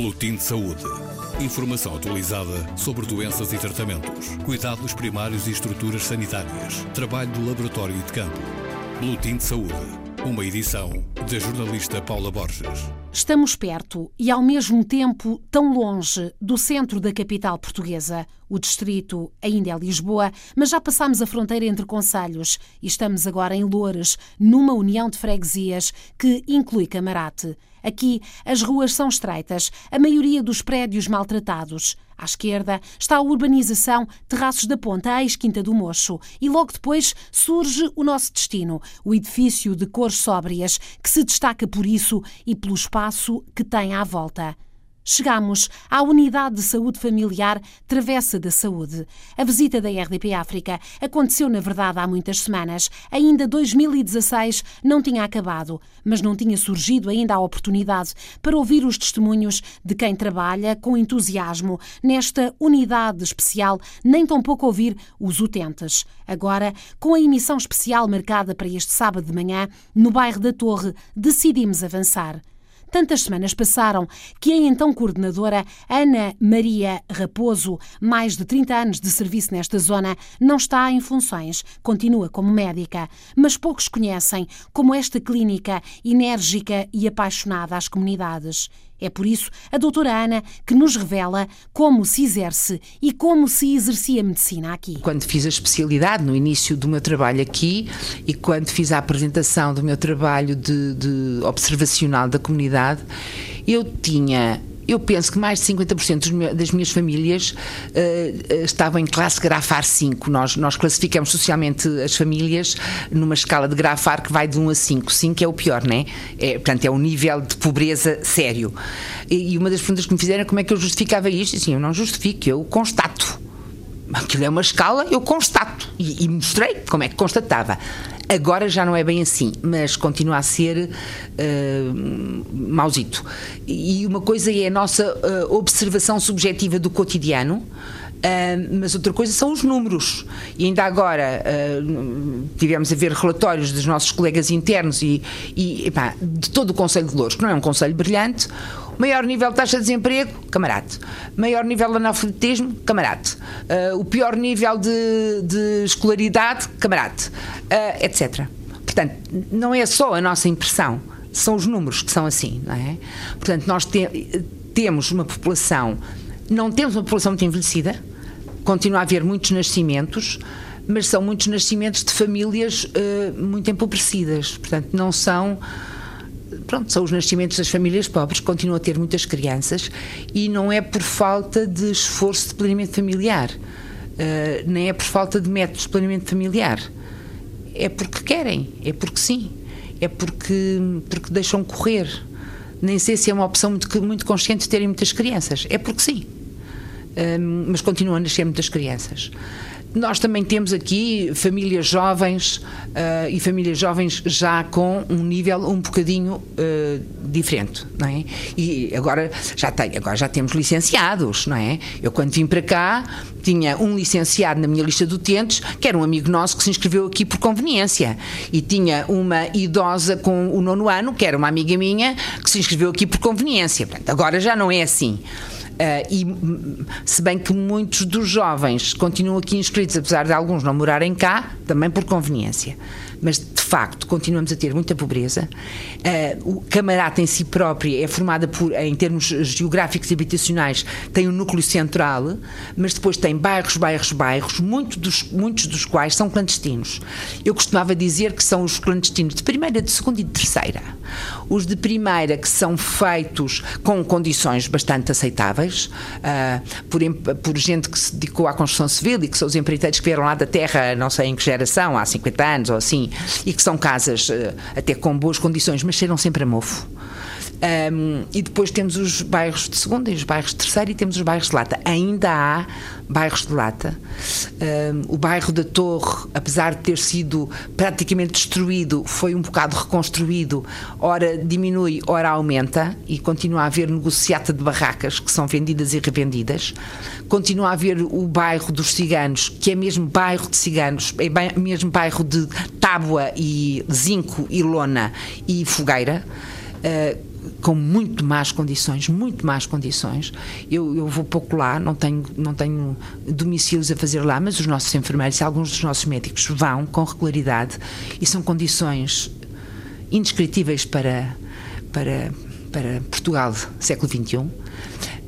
Boletim de Saúde. Informação atualizada sobre doenças e tratamentos, cuidados primários e estruturas sanitárias, trabalho do laboratório e de campo. Boletim de Saúde. Uma edição da jornalista Paula Borges. Estamos perto e, ao mesmo tempo, tão longe do centro da capital portuguesa. O distrito ainda é Lisboa, mas já passamos a fronteira entre conselhos e estamos agora em Loures, numa união de freguesias que inclui Camarate. Aqui, as ruas são estreitas, a maioria dos prédios maltratados. À esquerda está a urbanização Terraços da Ponta, ex-Quinta do Mocho. E logo depois surge o nosso destino, o edifício de cores sóbrias, que se destaca por isso e pelo espaço que tem à volta. Chegamos à Unidade de Saúde Familiar Travessa da Saúde. A visita da RDP África aconteceu, na verdade, há muitas semanas. Ainda 2016 não tinha acabado, mas não tinha surgido ainda a oportunidade para ouvir os testemunhos de quem trabalha com entusiasmo nesta unidade especial, nem tampouco ouvir os utentes. Agora, com a emissão especial marcada para este sábado de manhã, no bairro da Torre, decidimos avançar. Tantas semanas passaram que a então coordenadora Ana Maria Raposo, mais de 30 anos de serviço nesta zona, não está em funções, continua como médica, mas poucos conhecem como esta clínica enérgica e apaixonada às comunidades. É por isso a doutora Ana que nos revela como se exerce e como se exercia a medicina aqui. Quando fiz a especialidade, no início do meu trabalho aqui, e quando fiz a apresentação do meu trabalho de, de observacional da comunidade, eu tinha eu penso que mais de 50% das minhas famílias uh, estavam em classe grafar 5. Nós, nós classificamos socialmente as famílias numa escala de grafar que vai de 1 a 5. 5 é o pior, né? É, portanto, é um nível de pobreza sério. E, e uma das perguntas que me fizeram é como é que eu justificava isto. Assim, eu não justifico, eu constato. Aquilo é uma escala, eu constato. E, e mostrei como é que constatava. Agora já não é bem assim, mas continua a ser uh, mauzito. E uma coisa é a nossa uh, observação subjetiva do cotidiano. Uh, mas outra coisa são os números. E ainda agora uh, tivemos a ver relatórios dos nossos colegas internos e, e epá, de todo o Conselho de Louros, que não é um Conselho brilhante. Maior nível de taxa de desemprego, camarade. Maior nível de analfabetismo, camarade. Uh, o pior nível de, de escolaridade, camarade. Uh, etc. Portanto, não é só a nossa impressão, são os números que são assim, não é? Portanto, nós te, temos uma população, não temos uma população muito envelhecida, continua a haver muitos nascimentos, mas são muitos nascimentos de famílias uh, muito empobrecidas. Portanto, não são pronto, são os nascimentos das famílias pobres, continuam a ter muitas crianças e não é por falta de esforço de planeamento familiar, uh, nem é por falta de métodos de planeamento familiar. É porque querem, é porque sim, é porque, porque deixam correr. Nem sei se é uma opção muito, muito consciente de terem muitas crianças, é porque sim. Uh, mas continuam a nascer muitas crianças. Nós também temos aqui famílias jovens uh, e famílias jovens já com um nível um bocadinho uh, diferente, não é? E agora já tem, agora já temos licenciados, não é? Eu quando vim para cá tinha um licenciado na minha lista de utentes que era um amigo nosso que se inscreveu aqui por conveniência e tinha uma idosa com o nono ano que era uma amiga minha que se inscreveu aqui por conveniência. Portanto, agora já não é assim. Uh, e se bem que muitos dos jovens continuam aqui inscritos, apesar de alguns não morarem cá, também por conveniência mas de facto continuamos a ter muita pobreza. Uh, o Camarata em si própria é formada por, em termos geográficos e habitacionais, tem um núcleo central, mas depois tem bairros, bairros, bairros, muito dos, muitos dos quais são clandestinos. Eu costumava dizer que são os clandestinos de primeira, de segunda e de terceira. Os de primeira que são feitos com condições bastante aceitáveis, uh, por, por gente que se dedicou à construção civil e que são os empreiteiros que vieram lá da terra, não sei em que geração, há 50 anos ou assim, e que são casas uh, até com boas condições, mas cheiram sempre a mofo. Um, e depois temos os bairros de segunda e os bairros de terceira e temos os bairros de lata. Ainda há bairros de lata. Um, o bairro da Torre, apesar de ter sido praticamente destruído, foi um bocado reconstruído. Ora diminui, ora aumenta e continua a haver negociata de barracas que são vendidas e revendidas. Continua a haver o bairro dos ciganos, que é mesmo bairro de ciganos, é mesmo bairro de tábua e zinco e lona e fogueira. Uh, com muito más condições, muito más condições. Eu, eu vou pouco lá, não tenho, não tenho domicílios a fazer lá, mas os nossos enfermeiros e alguns dos nossos médicos vão com regularidade e são condições indescritíveis para, para, para Portugal, século XXI.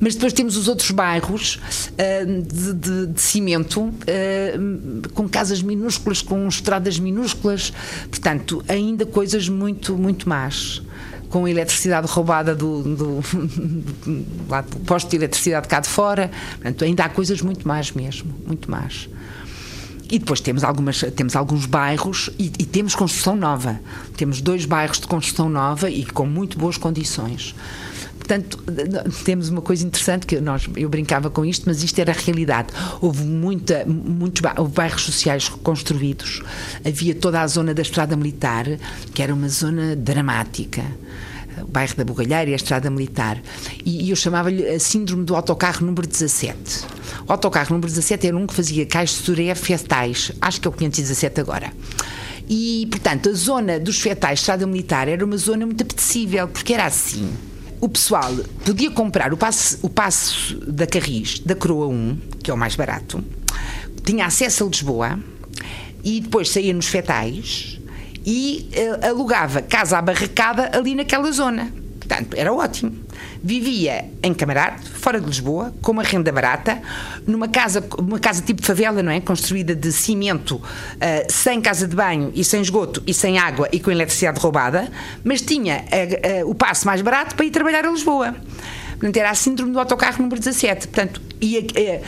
Mas depois temos os outros bairros uh, de, de, de, cimento, uh, com casas minúsculas, com estradas minúsculas, portanto, ainda coisas muito, muito más com eletricidade roubada do, do, do, do posto de eletricidade cá de fora. Portanto, ainda há coisas muito más mesmo, muito más. E depois temos, algumas, temos alguns bairros e, e, temos construção nova. Temos dois bairros de construção nova e com muito boas condições. Portanto, temos uma coisa interessante que nós, eu brincava com isto, mas isto era a realidade. Houve muita, muitos houve bairros sociais reconstruídos, havia toda a zona da Estrada Militar, que era uma zona dramática o bairro da Bugalheira e a Estrada Militar. E, eu chamava-lhe a síndrome do autocarro número 17. O autocarro número 17 era um que fazia caixas de suré fetais, acho que é o 517 agora. E, portanto, a zona dos fetais, Estrada Militar, era uma zona muito apetecível, porque era assim. O pessoal podia comprar o passe, o passe da Carris, da Croa 1, que é o mais barato, tinha acesso a Lisboa e depois saía nos fetais e uh, alugava casa abarracada ali naquela zona. Portanto, era ótimo. Vivia em Camarate, fora de Lisboa, com uma renda barata, numa casa, uma casa tipo favela, não é? Construída de cimento, uh, sem casa de banho e sem esgoto e sem água e com eletricidade roubada, mas tinha uh, o passo mais barato para ir trabalhar a Lisboa. Portanto, era a síndrome do autocarro número 17. Portanto, ia, uh,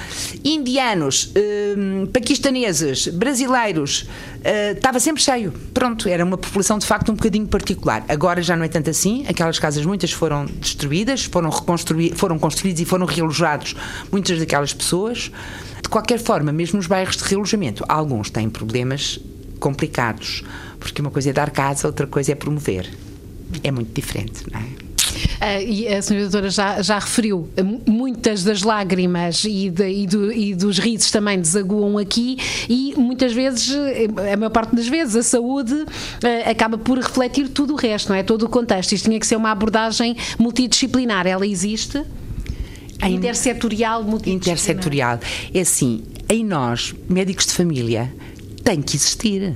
indianos, uh, paquistaneses, brasileiros, uh, estava sempre cheio. Pronto, era uma população de facto um bocadinho particular. Agora já não é tanto assim. Aquelas casas, muitas foram destruídas, foram, foram construídas e foram realojados muitas daquelas pessoas. De qualquer forma, mesmo nos bairros de realojamento, alguns têm problemas complicados, porque uma coisa é dar casa, outra coisa é promover. É muito diferente, não é? Uh, e a senhora doutora já, já referiu, muitas das lágrimas e, de, e, do, e, dos risos também desaguam aqui e muitas vezes, a maior parte das vezes, a saúde uh, acaba por refletir tudo o resto, não é? Todo o contexto. Isto tinha que ser uma abordagem multidisciplinar. Ela existe? A intersetorial, multidisciplinar. Intersetorial. É assim, em nós, médicos de família, tem que existir.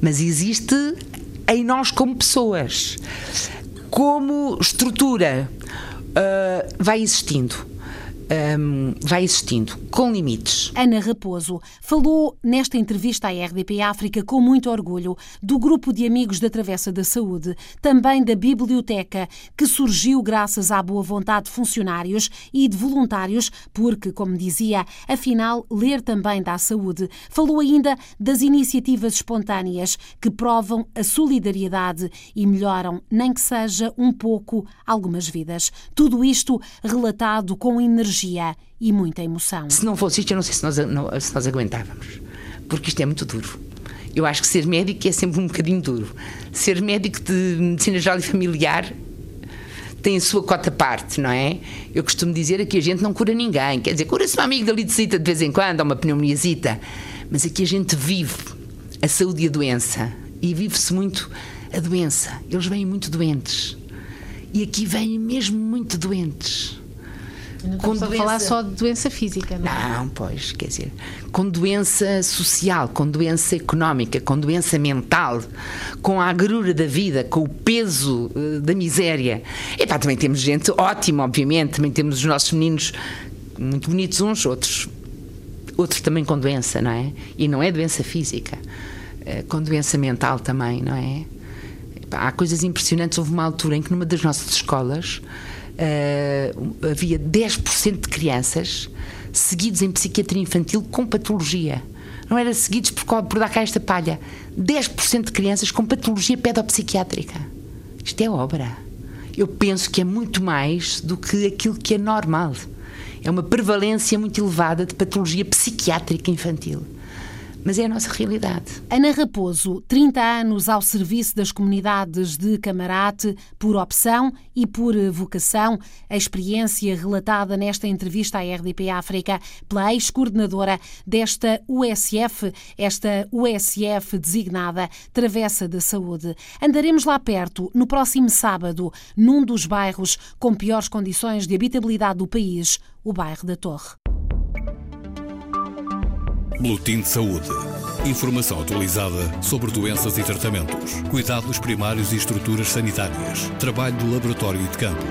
Mas existe em nós como pessoas como estrutura uh, vai existindo um, vai existindo, com limites. Ana Raposo falou nesta entrevista à RDP África com muito orgulho do grupo de amigos da Travessa da Saúde, também da biblioteca, que surgiu graças à boa vontade de funcionários e de voluntários, porque, como dizia, afinal, ler também dá saúde. Falou ainda das iniciativas espontâneas que provam a solidariedade e melhoram, nem que seja um pouco, algumas vidas. Tudo isto relatado com energia energia e muita emoção. Se não fosse isto, eu não sei se nós, não, se nós aguentávamos, porque isto é muito duro. Eu acho que ser médico é sempre um bocadinho duro. Ser médico de medicina geral e familiar tem a sua cota parte, não é? Eu costumo dizer que a gente não cura ninguém. Quer dizer, cura-se um amigo da lidecita de vez em quando, ou uma pneumoniazita. Mas aqui a gente vive a saúde e a doença. E vive-se muito a doença. Eles vêm muito doentes. E aqui vêm mesmo muito doentes. Não com doença... falar só de doença física, não é? Não, pois, quer dizer, com doença social, com doença económica, com doença mental, com a agrura da vida, com o peso uh, da miséria. E pá, também temos gente ótima, obviamente, também temos os nossos meninos muito bonitos uns, outros outros também com doença, não é? E não é doença física, é com doença mental também, não é? Há coisas impressionantes. Houve uma altura em que numa das nossas escolas uh, havia 10% de crianças seguidos em psiquiatria infantil com patologia. Não era seguidos por, por dar cá esta palha. 10% de crianças com patologia pedopsiquiátrica. Isto é obra. Eu penso que é muito mais do que aquilo que é normal. É uma prevalência muito elevada de patologia psiquiátrica infantil. Mas é a nossa realidade. Ana Raposo, 30 anos ao serviço das comunidades de Camarate, por opção e por vocação, a experiência relatada nesta entrevista à RDP África pela ex-coordenadora desta USF, esta USF designada Travessa da Saúde. Andaremos lá perto no próximo sábado, num dos bairros com piores condições de habitabilidade do país, o bairro da Torre. Boletim de Saúde. Informação atualizada sobre doenças e tratamentos, cuidados primários e estruturas sanitárias, trabalho do laboratório e de campo.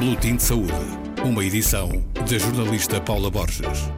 Boletim de Saúde. Uma edição da jornalista Paula Borges.